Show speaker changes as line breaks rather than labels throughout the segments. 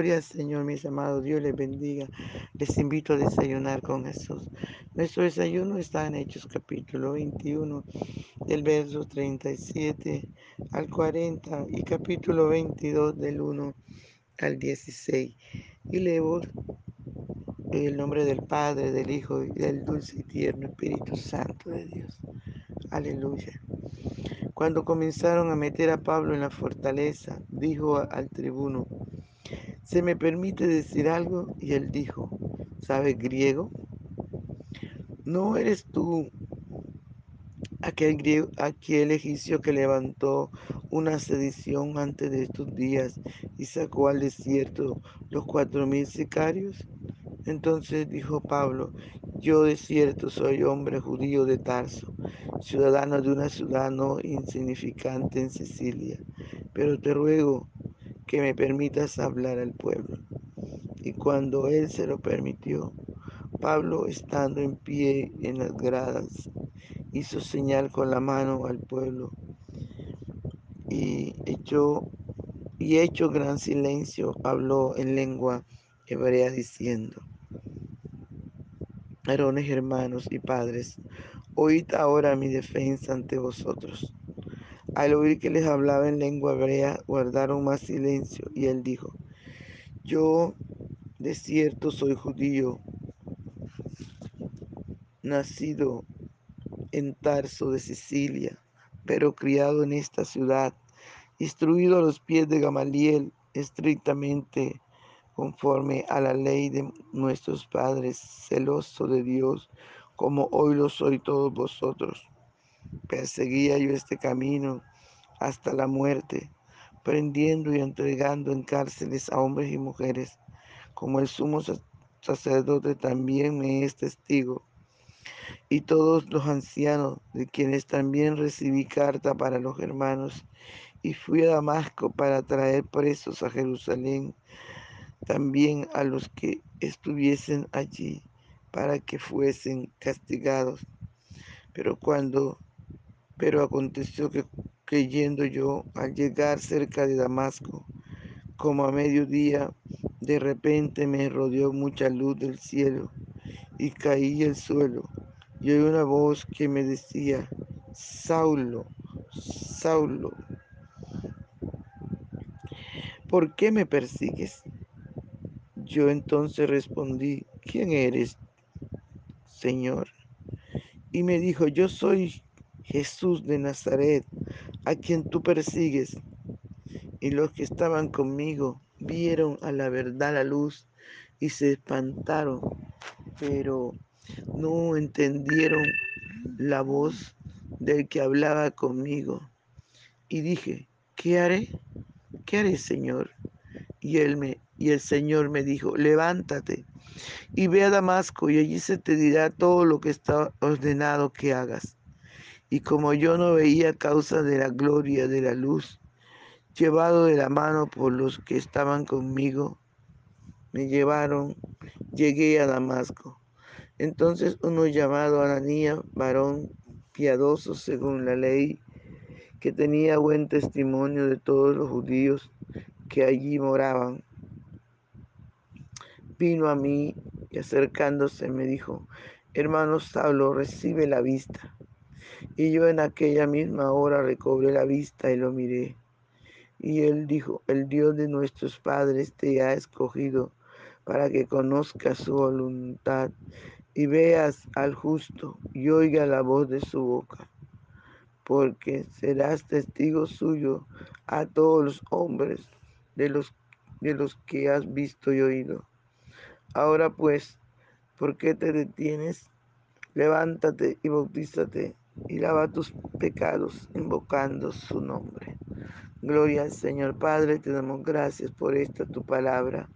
Gloria al Señor, mis amados. Dios les bendiga. Les invito a desayunar con Jesús. Nuestro desayuno está en Hechos capítulo 21, del verso 37 al 40 y capítulo 22 del 1 al 16. Y leo en el nombre del Padre, del Hijo y del dulce y tierno Espíritu Santo de Dios. Aleluya. Cuando comenzaron a meter a Pablo en la fortaleza, dijo al tribuno, ¿se me permite decir algo? Y él dijo, ¿sabes griego? ¿No eres tú aquel, griego, aquel egipcio que levantó una sedición antes de estos días y sacó al desierto los cuatro mil sicarios? Entonces dijo Pablo, yo de cierto soy hombre judío de Tarso, ciudadano de una ciudad no insignificante en Sicilia, pero te ruego que me permitas hablar al pueblo. Y cuando él se lo permitió, Pablo, estando en pie en las gradas, hizo señal con la mano al pueblo y echó y hecho gran silencio, habló en lengua hebrea diciendo, varones hermanos y padres, oíd ahora mi defensa ante vosotros. Al oír que les hablaba en lengua hebrea, guardaron más silencio, y él dijo, yo de cierto soy judío, nacido en Tarso de Sicilia, pero criado en esta ciudad, instruido a los pies de Gamaliel, estrictamente conforme a la ley de nuestros padres, celoso de Dios, como hoy lo soy todos vosotros. Perseguía yo este camino hasta la muerte, prendiendo y entregando en cárceles a hombres y mujeres, como el sumo sacerdote también me es testigo, y todos los ancianos, de quienes también recibí carta para los hermanos, y fui a Damasco para traer presos a Jerusalén también a los que estuviesen allí para que fuesen castigados. Pero cuando, pero aconteció que, que yendo yo al llegar cerca de Damasco, como a mediodía, de repente me rodeó mucha luz del cielo y caí al suelo. Y oí una voz que me decía, Saulo, Saulo, ¿por qué me persigues? Yo entonces respondí, ¿quién eres, Señor? Y me dijo, yo soy Jesús de Nazaret, a quien tú persigues. Y los que estaban conmigo vieron a la verdad la luz y se espantaron, pero no entendieron la voz del que hablaba conmigo. Y dije, ¿qué haré? ¿Qué haré, Señor? Y él me y el Señor me dijo, levántate y ve a Damasco y allí se te dirá todo lo que está ordenado que hagas. Y como yo no veía causa de la gloria de la luz, llevado de la mano por los que estaban conmigo, me llevaron, llegué a Damasco. Entonces uno llamado Ananías, varón piadoso según la ley, que tenía buen testimonio de todos los judíos que allí moraban, vino a mí y acercándose me dijo, hermano Saulo, recibe la vista. Y yo en aquella misma hora recobré la vista y lo miré. Y él dijo, el Dios de nuestros padres te ha escogido para que conozcas su voluntad y veas al justo y oiga la voz de su boca, porque serás testigo suyo a todos los hombres de los, de los que has visto y oído. Ahora pues, ¿por qué te detienes? Levántate y bautízate y lava tus pecados invocando su nombre. Gloria al Señor Padre, te damos gracias por esta tu palabra,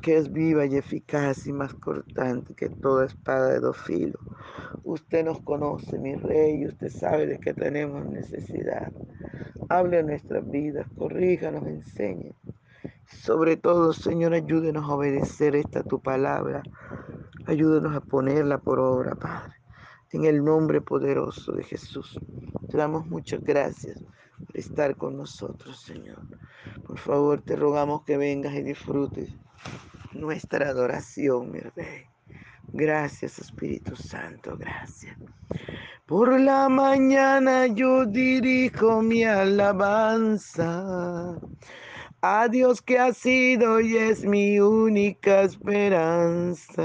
que es viva y eficaz y más cortante que toda espada de dos filos. Usted nos conoce, mi rey, usted sabe de que tenemos necesidad. Hable a nuestras vidas, corríjanos, enseñe. Sobre todo, Señor, ayúdenos a obedecer esta tu palabra. Ayúdenos a ponerla por obra, Padre. En el nombre poderoso de Jesús. Te damos muchas gracias estar con nosotros, Señor. Por favor, te rogamos que vengas y disfrutes nuestra adoración, mi Rey. Gracias, Espíritu Santo, gracias. Por la mañana yo dirijo mi alabanza a Dios que ha sido y es mi única esperanza.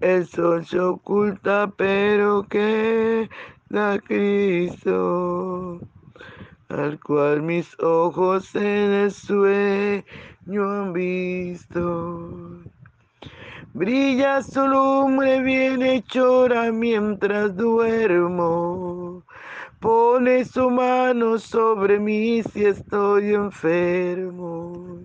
El sol se oculta, pero queda Cristo, al cual mis ojos en el sueño han visto. Brilla su lumbre bien hechora mientras duermo. Pone su mano sobre mí si estoy enfermo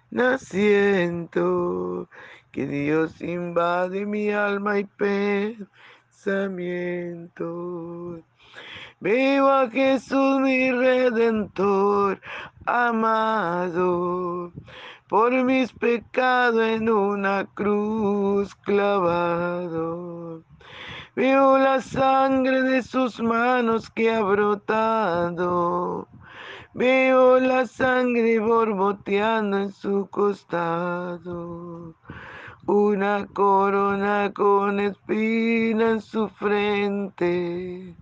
siento que Dios invade mi alma y pensamiento. Veo a Jesús mi redentor amado, por mis pecados en una cruz clavado. Veo la sangre de sus manos que ha brotado Veo la sangre borboteando en su costado. Una corona con espina en su frente.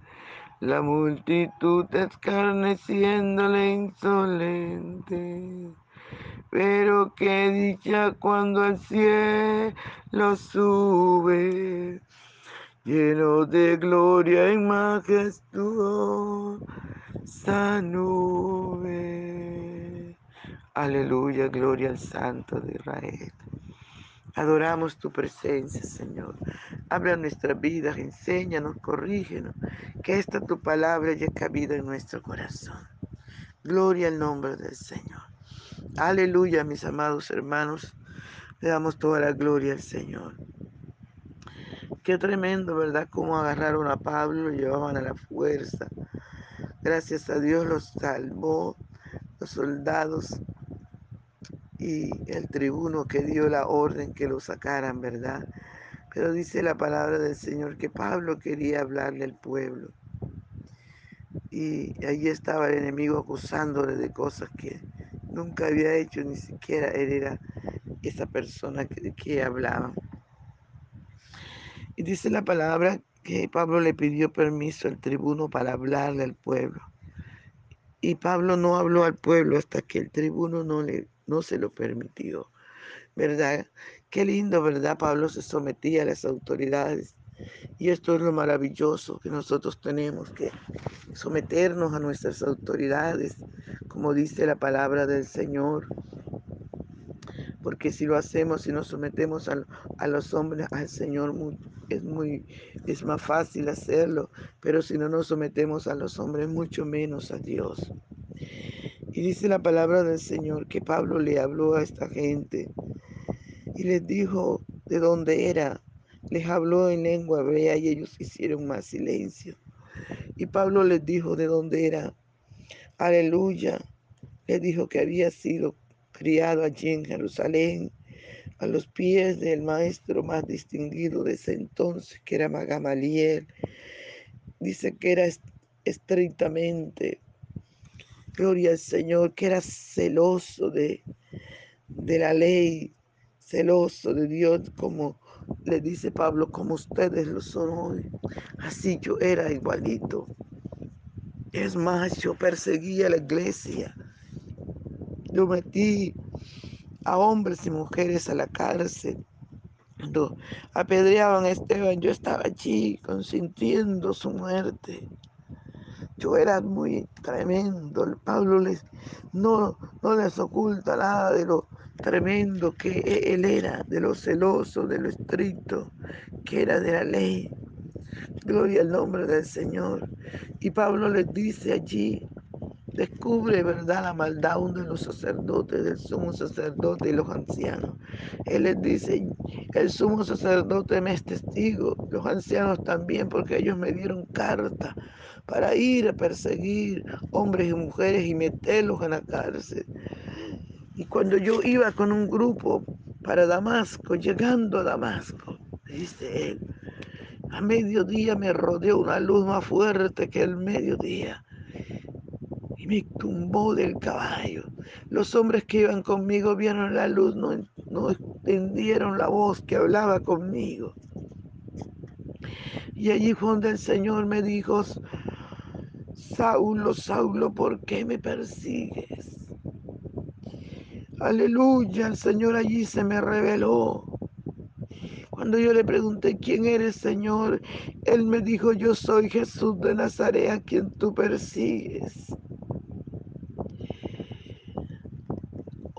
La multitud escarneciéndole insolente. Pero qué dicha cuando al cielo sube, lleno de gloria y majestuosa nube. Aleluya, gloria al Santo de Israel. Adoramos tu presencia, Señor. Habla nuestras vidas, enséñanos, corrígenos. Que esta tu palabra haya cabida en nuestro corazón. Gloria al nombre del Señor. Aleluya, mis amados hermanos. Le damos toda la gloria al Señor. Qué tremendo, ¿verdad? Cómo agarraron a Pablo, lo llevaban a la fuerza Gracias a Dios los salvó los soldados y el tribuno que dio la orden que lo sacaran, ¿verdad? Pero dice la palabra del Señor que Pablo quería hablarle al pueblo. Y allí estaba el enemigo acusándole de cosas que nunca había hecho, ni siquiera él era esa persona que, que hablaba. Y dice la palabra que Pablo le pidió permiso al tribuno para hablarle al pueblo. Y Pablo no habló al pueblo hasta que el tribuno no, le, no se lo permitió. ¿Verdad? Qué lindo, ¿verdad? Pablo se sometía a las autoridades. Y esto es lo maravilloso que nosotros tenemos que someternos a nuestras autoridades, como dice la palabra del Señor. Porque si lo hacemos, si nos sometemos a, a los hombres, al Señor, es muy, es más fácil hacerlo, pero si no nos sometemos a los hombres, mucho menos a Dios. Y dice la palabra del Señor que Pablo le habló a esta gente y les dijo de dónde era. Les habló en lengua hebrea y ellos hicieron más silencio. Y Pablo les dijo de dónde era. Aleluya. Les dijo que había sido criado allí en Jerusalén a los pies del maestro más distinguido de ese entonces, que era Magamaliel. Dice que era estrictamente, gloria al Señor, que era celoso de, de la ley, celoso de Dios, como le dice Pablo, como ustedes lo son hoy. Así yo era igualito. Es más, yo perseguía a la iglesia. Yo metí a hombres y mujeres a la cárcel. Apedreaban a Esteban, yo estaba allí consintiendo su muerte. Yo era muy tremendo. Pablo les, no, no les oculta nada de lo tremendo que él era, de lo celoso, de lo estricto, que era de la ley. Gloria al nombre del Señor. Y Pablo les dice allí, descubre, ¿verdad?, la maldad de los sacerdotes, del sumo sacerdote y los ancianos. Él les dice, el sumo sacerdote me es testigo, los ancianos también, porque ellos me dieron carta para ir a perseguir hombres y mujeres y meterlos en la cárcel. Y cuando yo iba con un grupo para Damasco, llegando a Damasco, dice él, a mediodía me rodeó una luz más fuerte que el mediodía me tumbó del caballo. Los hombres que iban conmigo vieron la luz, no, no entendieron la voz que hablaba conmigo. Y allí fue donde el Señor me dijo, Saulo, Saulo, ¿por qué me persigues? Aleluya, el Señor allí se me reveló. Cuando yo le pregunté, ¿quién eres, Señor? Él me dijo, yo soy Jesús de Nazaret, a quien tú persigues.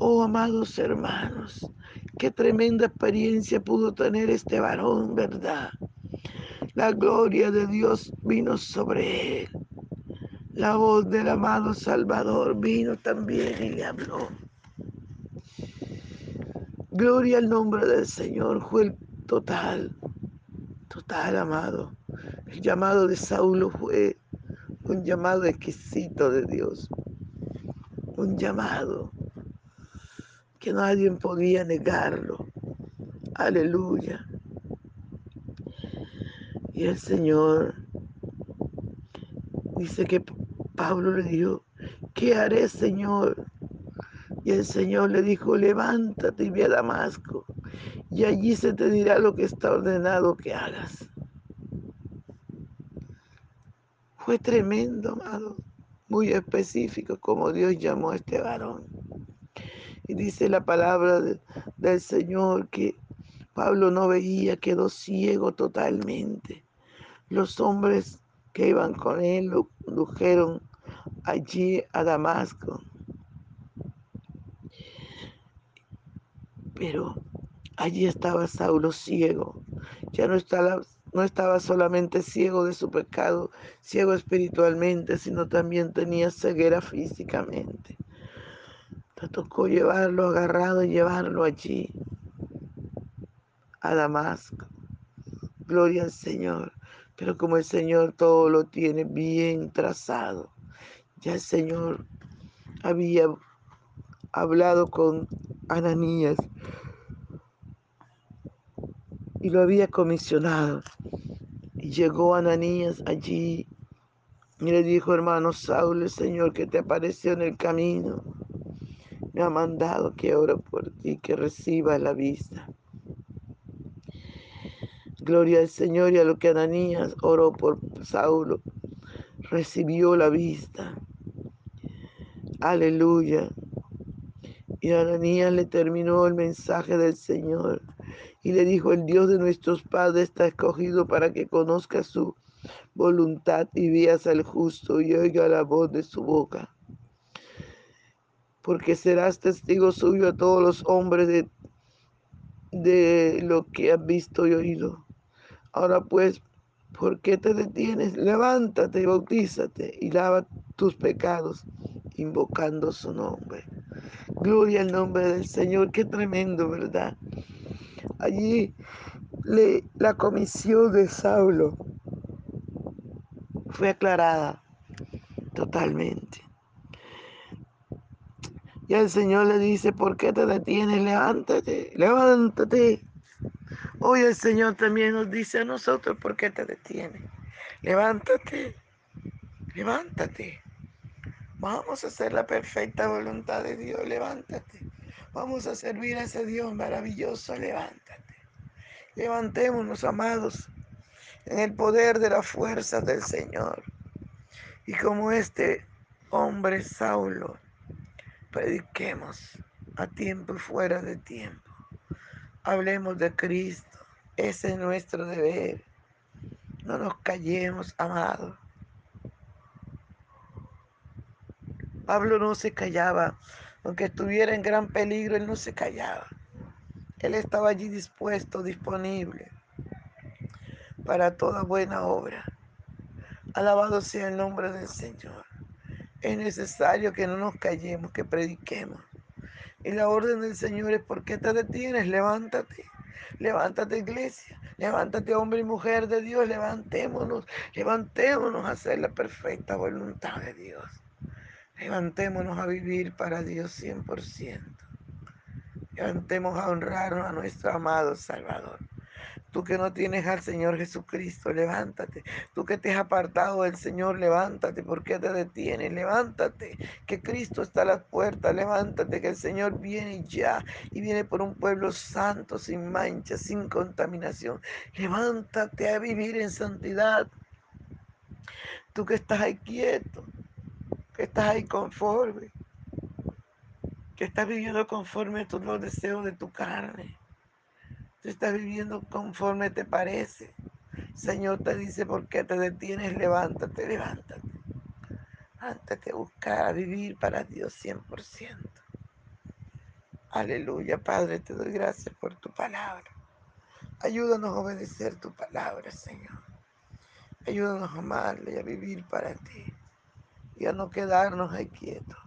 Oh, amados hermanos, qué tremenda experiencia pudo tener este varón, ¿verdad? La gloria de Dios vino sobre él. La voz del amado Salvador vino también y le habló. Gloria al nombre del Señor. Fue el total, total amado. El llamado de Saulo fue un llamado exquisito de Dios. Un llamado que nadie podía negarlo. Aleluya. Y el Señor dice que Pablo le dijo, ¿qué haré, Señor? Y el Señor le dijo, levántate y ve a Damasco, y allí se te dirá lo que está ordenado que hagas. Fue tremendo, amado, muy específico como Dios llamó a este varón. Y dice la palabra del Señor que Pablo no veía, quedó ciego totalmente. Los hombres que iban con él lo condujeron allí a Damasco. Pero allí estaba Saulo ciego. Ya no estaba, no estaba solamente ciego de su pecado, ciego espiritualmente, sino también tenía ceguera físicamente. Te tocó llevarlo agarrado y llevarlo allí, a Damasco. Gloria al Señor. Pero como el Señor todo lo tiene bien trazado, ya el Señor había hablado con Ananías y lo había comisionado. Y llegó Ananías allí y le dijo, hermano Saúl, el Señor que te apareció en el camino, me ha mandado que ore por ti, que reciba la vista. Gloria al Señor y a lo que Ananías oró por Saulo, recibió la vista. Aleluya. Y Ananías le terminó el mensaje del Señor y le dijo, el Dios de nuestros padres está escogido para que conozca su voluntad y veas al justo y oiga la voz de su boca. Porque serás testigo suyo a todos los hombres de, de lo que has visto y oído. Ahora pues, ¿por qué te detienes? Levántate y bautízate y lava tus pecados, invocando su nombre. Gloria al nombre del Señor, qué tremendo, ¿verdad? Allí la comisión de Saulo fue aclarada totalmente. Y el Señor le dice, ¿por qué te detienes? Levántate, levántate. Hoy el Señor también nos dice a nosotros, ¿por qué te detienes? Levántate, levántate. Vamos a hacer la perfecta voluntad de Dios, levántate. Vamos a servir a ese Dios maravilloso, levántate. Levantémonos, amados, en el poder de la fuerza del Señor. Y como este hombre Saulo, prediquemos a tiempo y fuera de tiempo. Hablemos de Cristo. Ese es nuestro deber. No nos callemos, amados. Pablo no se callaba. Aunque estuviera en gran peligro, él no se callaba. Él estaba allí dispuesto, disponible para toda buena obra. Alabado sea el nombre del Señor. Es necesario que no nos callemos, que prediquemos. Y la orden del Señor es, ¿por qué te detienes? Levántate. Levántate iglesia, levántate hombre y mujer de Dios, levantémonos, levantémonos a hacer la perfecta voluntad de Dios. Levantémonos a vivir para Dios 100%. Levantemos a honrarnos a nuestro amado Salvador. Tú que no tienes al Señor Jesucristo, levántate. Tú que te has apartado del Señor, levántate. ¿Por qué te detienes? Levántate. Que Cristo está a las puertas. Levántate. Que el Señor viene ya. Y viene por un pueblo santo, sin mancha, sin contaminación. Levántate a vivir en santidad. Tú que estás ahí quieto. Que estás ahí conforme. Que estás viviendo conforme a los deseos de tu carne. Tú estás viviendo conforme te parece. Señor te dice, ¿por qué te detienes? Levántate, levántate. Levántate a buscar, a vivir para Dios 100%. Aleluya, Padre, te doy gracias por tu palabra. Ayúdanos a obedecer tu palabra, Señor. Ayúdanos a amarle y a vivir para ti. Y a no quedarnos ahí quietos.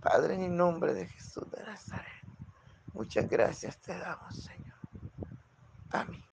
Padre, en el nombre de Jesús de Nazaret. Muchas gracias te damos, Señor. Amém.